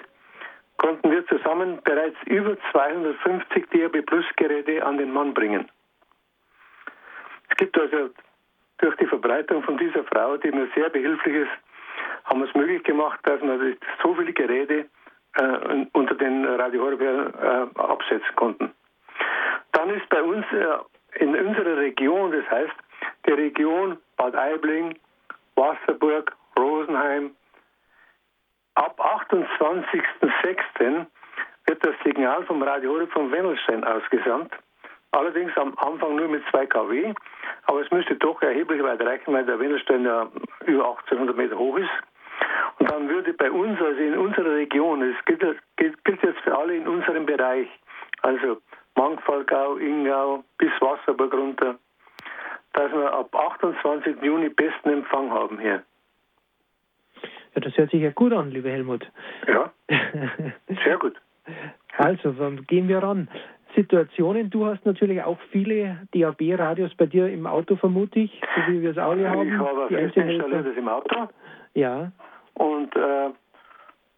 konnten wir zusammen bereits über 250 DAB Plus Geräte an den Mann bringen. Es gibt also durch die Verbreitung von dieser Frau, die mir sehr behilflich ist, haben wir es möglich gemacht, dass wir so viele Geräte äh, unter den Radio Horeb äh, absetzen konnten. Dann ist bei uns äh, in unserer Region, das heißt die Region Bad Aibling, Wasserburg, Rosenheim, ab 28.06. wird das Signal vom Radio von Wendelstein ausgesandt. Allerdings am Anfang nur mit 2 kW, aber es müsste doch erheblich weit reichen, weil der Wendelstein ja über 1800 Meter hoch ist. Und dann würde bei uns, also in unserer Region, es gilt, gilt, jetzt für alle in unserem Bereich, also Mangfallgau, Ingau bis Wasserburg runter, dass wir ab 28. Juni besten Empfang haben hier. Ja, das hört sich ja gut an, lieber Helmut. Ja, [laughs] sehr gut. Also, dann gehen wir ran. Situationen, du hast natürlich auch viele DAB-Radios bei dir im Auto, vermute ich, so wie wir es alle haben. Ich habe fest installiert im Auto. Ja. Und äh,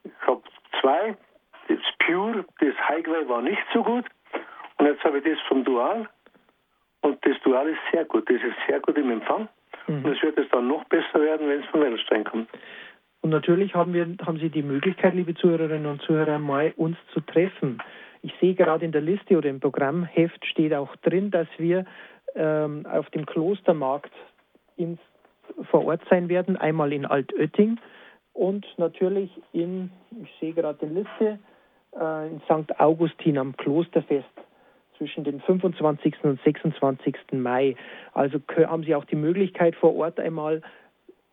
ich habe zwei. Das Pure, das Highway war nicht so gut. Und jetzt habe ich das vom Dual. Und das Dual ist sehr gut. Das ist sehr gut im Empfang. Mhm. Und es wird es dann noch besser werden, wenn es von Wellenstein kommt. Und natürlich haben, wir, haben Sie die Möglichkeit, liebe Zuhörerinnen und Zuhörer, mal uns zu treffen. Ich sehe gerade in der Liste oder im Programmheft steht auch drin, dass wir ähm, auf dem Klostermarkt ins, vor Ort sein werden, einmal in Altötting und natürlich in, ich sehe gerade die Liste, äh, in St. Augustin am Klosterfest zwischen dem 25. und 26. Mai. Also haben Sie auch die Möglichkeit, vor Ort einmal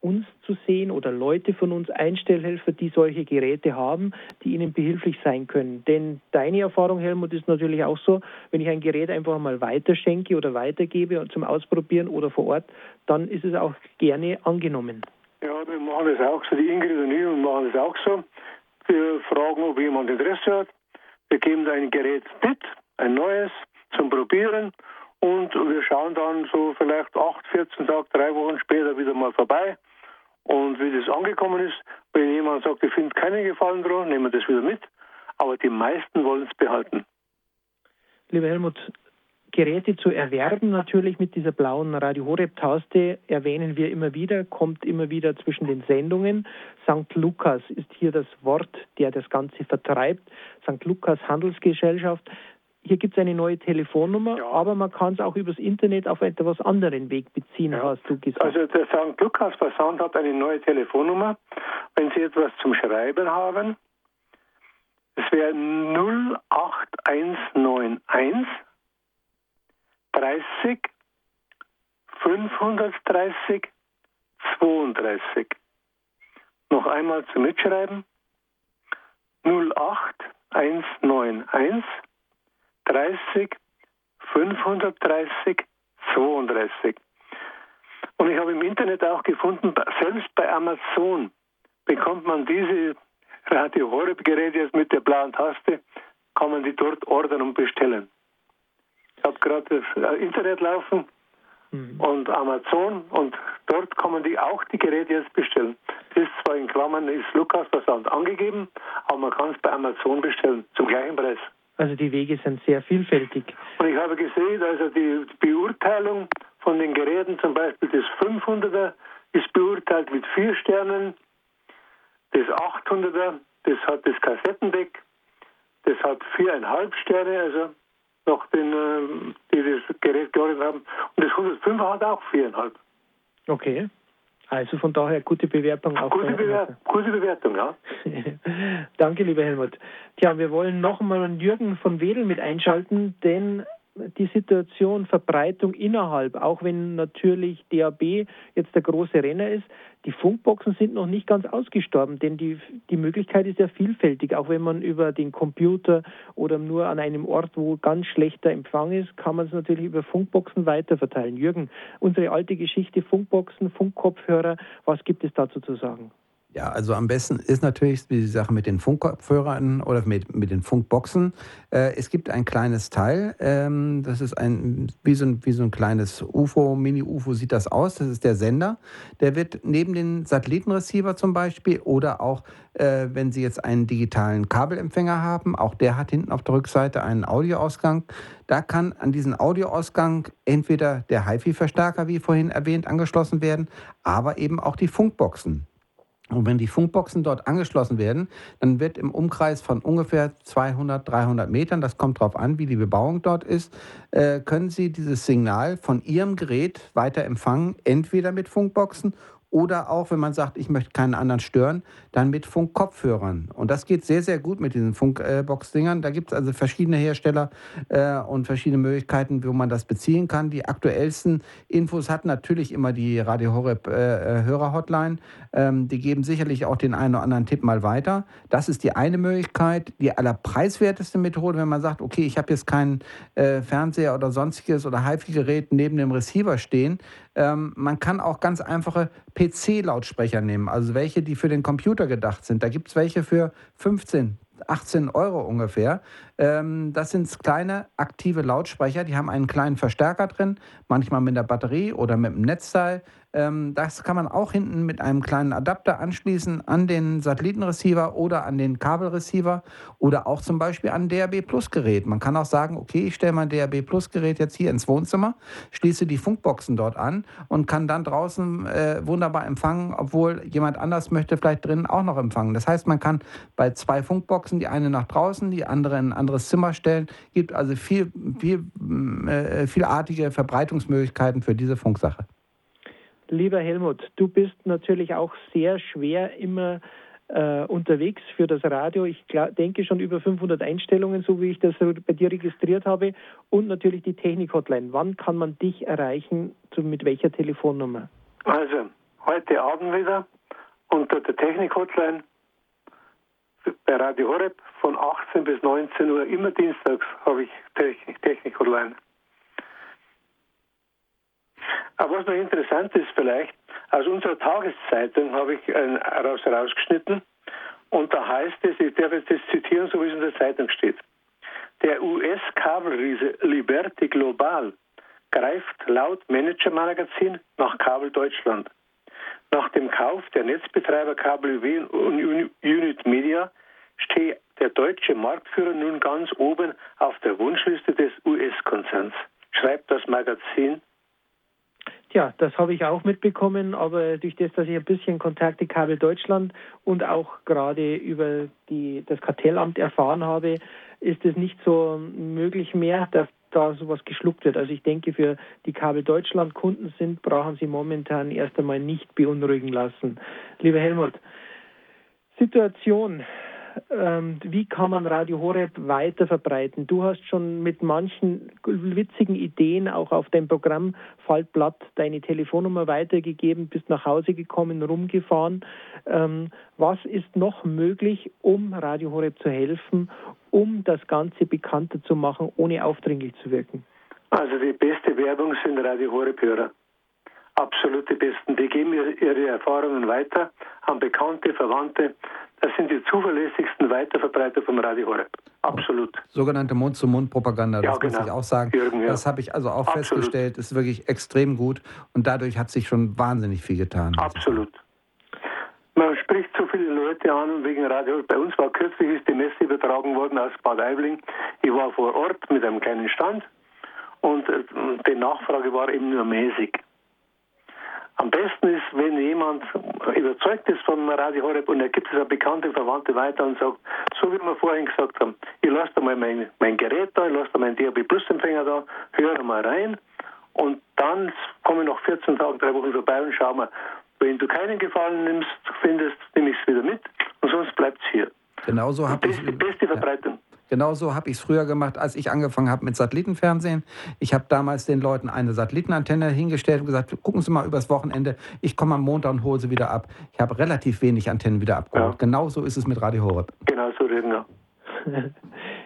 uns zu sehen oder Leute von uns, Einstellhelfer, die solche Geräte haben, die ihnen behilflich sein können. Denn deine Erfahrung, Helmut, ist natürlich auch so, wenn ich ein Gerät einfach mal weiterschenke oder weitergebe zum Ausprobieren oder vor Ort, dann ist es auch gerne angenommen. Ja, wir machen das auch so, die Ingrid und ich machen das auch so. Wir fragen, ob jemand Interesse hat. Wir geben ein Gerät mit, ein neues, zum Probieren. Und wir schauen dann so vielleicht 8, 14 Tage, drei Wochen später wieder mal vorbei und wie das angekommen ist, wenn jemand sagt, ich finde keinen Gefallen dran, nehmen wir das wieder mit. Aber die meisten wollen es behalten. Lieber Helmut, Geräte zu erwerben, natürlich mit dieser blauen Radio Horeb-Taste, erwähnen wir immer wieder, kommt immer wieder zwischen den Sendungen. St. Lukas ist hier das Wort, der das Ganze vertreibt. St. Lukas Handelsgesellschaft hier gibt es eine neue Telefonnummer, ja. aber man kann es auch übers Internet auf etwas anderen Weg beziehen, ja. hast du gesagt. Also der St. Lukas Versand hat eine neue Telefonnummer. Wenn Sie etwas zum Schreiben haben, es wäre 08191 30 530 32. Noch einmal zum Mitschreiben. 08191 30 530 32. Und ich habe im Internet auch gefunden, selbst bei Amazon bekommt man diese Radio Horeb Geräte jetzt mit der blauen Taste, kann man die dort ordern und bestellen. Ich habe gerade das Internet laufen mhm. und Amazon und dort kann man die auch die Geräte jetzt bestellen. Das ist zwar in Klammern ist Lukas Versand angegeben, aber man kann es bei Amazon bestellen zum gleichen Preis. Also die Wege sind sehr vielfältig. Und ich habe gesehen, also die Beurteilung von den Geräten, zum Beispiel das 500er ist beurteilt mit vier Sternen, das 800er, das hat das Kassettendeck, das hat viereinhalb Sterne, also nach den, äh, die das Gerät geordnet haben. Und das 105er hat auch viereinhalb. Okay. Also von daher gute Bewertung. Auch gute, Bewer gute Bewertung, ja. [laughs] Danke, lieber Helmut. Tja, wir wollen noch mal Jürgen von Wedel mit einschalten, denn die Situation Verbreitung innerhalb, auch wenn natürlich DAB jetzt der große Renner ist, die Funkboxen sind noch nicht ganz ausgestorben, denn die, die Möglichkeit ist ja vielfältig. Auch wenn man über den Computer oder nur an einem Ort, wo ganz schlechter Empfang ist, kann man es natürlich über Funkboxen weiterverteilen. Jürgen, unsere alte Geschichte Funkboxen, Funkkopfhörer, was gibt es dazu zu sagen? Ja, also am besten ist natürlich die Sache mit den Funkkopfhörern oder mit, mit den Funkboxen. Äh, es gibt ein kleines Teil, ähm, das ist ein wie, so ein wie so ein kleines UFO, Mini-UFO sieht das aus. Das ist der Sender. Der wird neben den Satellitenreceiver zum Beispiel oder auch, äh, wenn Sie jetzt einen digitalen Kabelempfänger haben, auch der hat hinten auf der Rückseite einen Audioausgang. Da kann an diesen Audioausgang entweder der HiFi-Verstärker, wie vorhin erwähnt, angeschlossen werden, aber eben auch die Funkboxen. Und wenn die Funkboxen dort angeschlossen werden, dann wird im Umkreis von ungefähr 200, 300 Metern, das kommt darauf an, wie die Bebauung dort ist, äh, können Sie dieses Signal von Ihrem Gerät weiter empfangen, entweder mit Funkboxen oder auch, wenn man sagt, ich möchte keinen anderen stören, dann mit Funkkopfhörern. Und das geht sehr, sehr gut mit diesen Funkbox-Dingern. Da gibt es also verschiedene Hersteller äh, und verschiedene Möglichkeiten, wo man das beziehen kann. Die aktuellsten Infos hat natürlich immer die Radio Horeb äh, Hörer-Hotline. Ähm, die geben sicherlich auch den einen oder anderen Tipp mal weiter. Das ist die eine Möglichkeit. Die allerpreiswerteste Methode, wenn man sagt, okay, ich habe jetzt keinen äh, Fernseher oder sonstiges oder HiFi-Gerät neben dem Receiver stehen, ähm, man kann auch ganz einfache PC-Lautsprecher nehmen, also welche, die für den Computer gedacht sind. Da gibt es welche für 15, 18 Euro ungefähr. Ähm, das sind kleine aktive Lautsprecher, die haben einen kleinen Verstärker drin, manchmal mit der Batterie oder mit dem Netzteil. Ähm, das kann man auch hinten mit einem kleinen Adapter anschließen an den Satellitenreceiver oder an den Kabelreceiver oder auch zum Beispiel an DAB Plus Gerät. Man kann auch sagen, okay, ich stelle mein DAB Plus Gerät jetzt hier ins Wohnzimmer, schließe die Funkboxen dort an und kann dann draußen äh, wunderbar empfangen, obwohl jemand anders möchte vielleicht drinnen auch noch empfangen. Das heißt, man kann bei zwei Funkboxen die eine nach draußen, die andere in ein anderes Zimmer stellen. Gibt also viel, viel, äh, vielartige Verbreitungsmöglichkeiten für diese Funksache. Lieber Helmut, du bist natürlich auch sehr schwer immer äh, unterwegs für das Radio. Ich denke schon über 500 Einstellungen, so wie ich das bei dir registriert habe. Und natürlich die Technik-Hotline. Wann kann man dich erreichen? Mit welcher Telefonnummer? Also, heute Abend wieder unter der Technik-Hotline bei Radio Horeb von 18 bis 19 Uhr. Immer dienstags habe ich Technik-Hotline. Aber was noch interessant ist vielleicht, aus unserer Tageszeitung habe ich ein, raus, rausgeschnitten und da heißt es, ich darf jetzt das zitieren, so wie es in der Zeitung steht. Der US-Kabelriese Liberty Global greift laut Manager-Magazin nach Kabel Deutschland. Nach dem Kauf der Netzbetreiber Kabel und Unit Media steht der deutsche Marktführer nun ganz oben auf der Wunschliste des US-Konzerns, schreibt das Magazin ja, das habe ich auch mitbekommen, aber durch das, dass ich ein bisschen Kontakte Kabel Deutschland und auch gerade über die, das Kartellamt erfahren habe, ist es nicht so möglich mehr, dass da sowas geschluckt wird. Also ich denke, für die Kabel Deutschland Kunden sind, brauchen sie momentan erst einmal nicht beunruhigen lassen. Lieber Helmut, Situation ähm, wie kann man Radio Horeb weiter verbreiten? Du hast schon mit manchen witzigen Ideen auch auf dein Programmfaltblatt deine Telefonnummer weitergegeben, bist nach Hause gekommen, rumgefahren. Ähm, was ist noch möglich, um Radio Horeb zu helfen, um das Ganze bekannter zu machen, ohne aufdringlich zu wirken? Also die beste Werbung sind Radio Horeb-Hörer absolut die Besten. Die geben ihre Erfahrungen weiter an Bekannte, Verwandte. Das sind die zuverlässigsten Weiterverbreiter vom Radio Horeb. Absolut. Sogenannte Mund-zu-Mund-Propaganda, das ja, genau. muss ich auch sagen. Jürgen, ja. Das habe ich also auch Absolut. festgestellt, ist wirklich extrem gut und dadurch hat sich schon wahnsinnig viel getan. Absolut. Man spricht so viele Leute an wegen Radio. Bei uns war kürzlich ist die Messe übertragen worden aus Bad Aibling. Ich war vor Ort mit einem kleinen Stand und äh, die Nachfrage war eben nur mäßig. Am besten ist, wenn jemand überzeugt ist vom Radio Horeb und er gibt es an bekannte Verwandte weiter und sagt, so wie wir vorhin gesagt haben, ich lasse da mal mein, mein Gerät da, ich lasse da meinen DAB Plus Empfänger da, höre mal rein und dann komme ich nach 14 Tagen, drei Wochen vorbei und schau mal, wenn du keinen Gefallen nimmst, findest, nehme ich es wieder mit und sonst bleibt es hier. Genauso habe ich. Die beste Verbreitung. Genauso habe ich es früher gemacht, als ich angefangen habe mit Satellitenfernsehen. Ich habe damals den Leuten eine Satellitenantenne hingestellt und gesagt, gucken Sie mal übers Wochenende, ich komme am Montag und hole sie wieder ab. Ich habe relativ wenig Antennen wieder abgeholt. Ja. Genauso ist es mit Radio Horeb. Genau so reden wir. [laughs]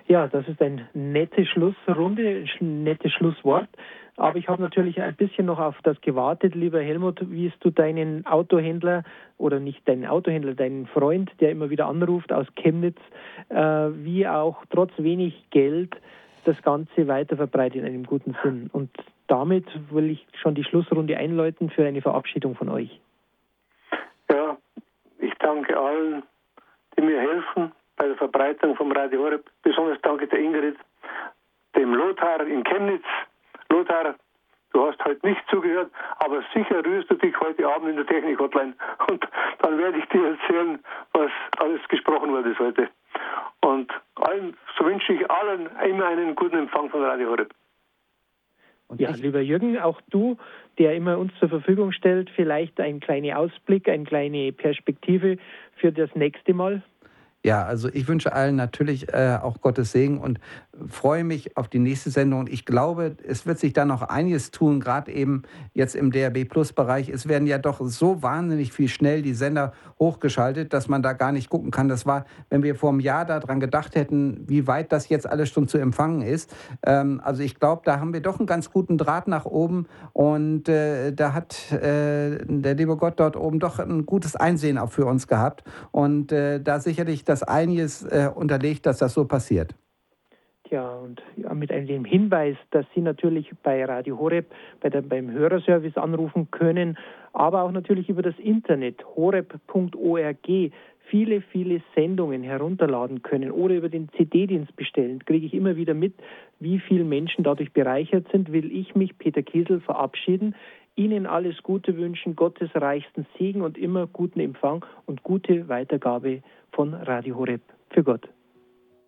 Ja, das ist eine nette Schlussrunde, ein nettes Schlusswort. Aber ich habe natürlich ein bisschen noch auf das gewartet, lieber Helmut, wie du deinen Autohändler oder nicht deinen Autohändler, deinen Freund, der immer wieder anruft aus Chemnitz, äh, wie auch trotz wenig Geld das Ganze weiter verbreitet in einem guten Sinn. Und damit will ich schon die Schlussrunde einläuten für eine Verabschiedung von euch. Ja, ich danke allen, die mir helfen bei der Verbreitung vom Radio Horeb. Besonders danke der Ingrid, dem Lothar in Chemnitz, Lothar, du hast heute nicht zugehört, aber sicher rührst du dich heute Abend in der Technik-Hotline und dann werde ich dir erzählen, was alles gesprochen wurde heute. Und allen, so wünsche ich allen immer einen guten Empfang von Radio Horeb. Und ja, lieber Jürgen, auch du, der immer uns zur Verfügung stellt, vielleicht ein kleiner Ausblick, eine kleine Perspektive für das nächste Mal. Ja, also ich wünsche allen natürlich äh, auch Gottes Segen und freue mich auf die nächste Sendung. Ich glaube, es wird sich da noch einiges tun, gerade eben jetzt im DRB Plus Bereich. Es werden ja doch so wahnsinnig viel schnell die Sender hochgeschaltet, dass man da gar nicht gucken kann. Das war, wenn wir vor einem Jahr daran gedacht hätten, wie weit das jetzt alles schon zu empfangen ist. Ähm, also ich glaube, da haben wir doch einen ganz guten Draht nach oben und äh, da hat äh, der liebe Gott dort oben doch ein gutes Einsehen auch für uns gehabt und äh, da sicherlich das einiges äh, unterlegt, dass das so passiert. Ja, und mit einem Hinweis, dass Sie natürlich bei Radio Horeb bei der, beim Hörerservice anrufen können, aber auch natürlich über das Internet horeb.org viele, viele Sendungen herunterladen können oder über den CD-Dienst bestellen, kriege ich immer wieder mit, wie viele Menschen dadurch bereichert sind, will ich mich, Peter Kiesel, verabschieden. Ihnen alles Gute wünschen, Gottes reichsten Segen und immer guten Empfang und gute Weitergabe von Radio Horeb. Für Gott.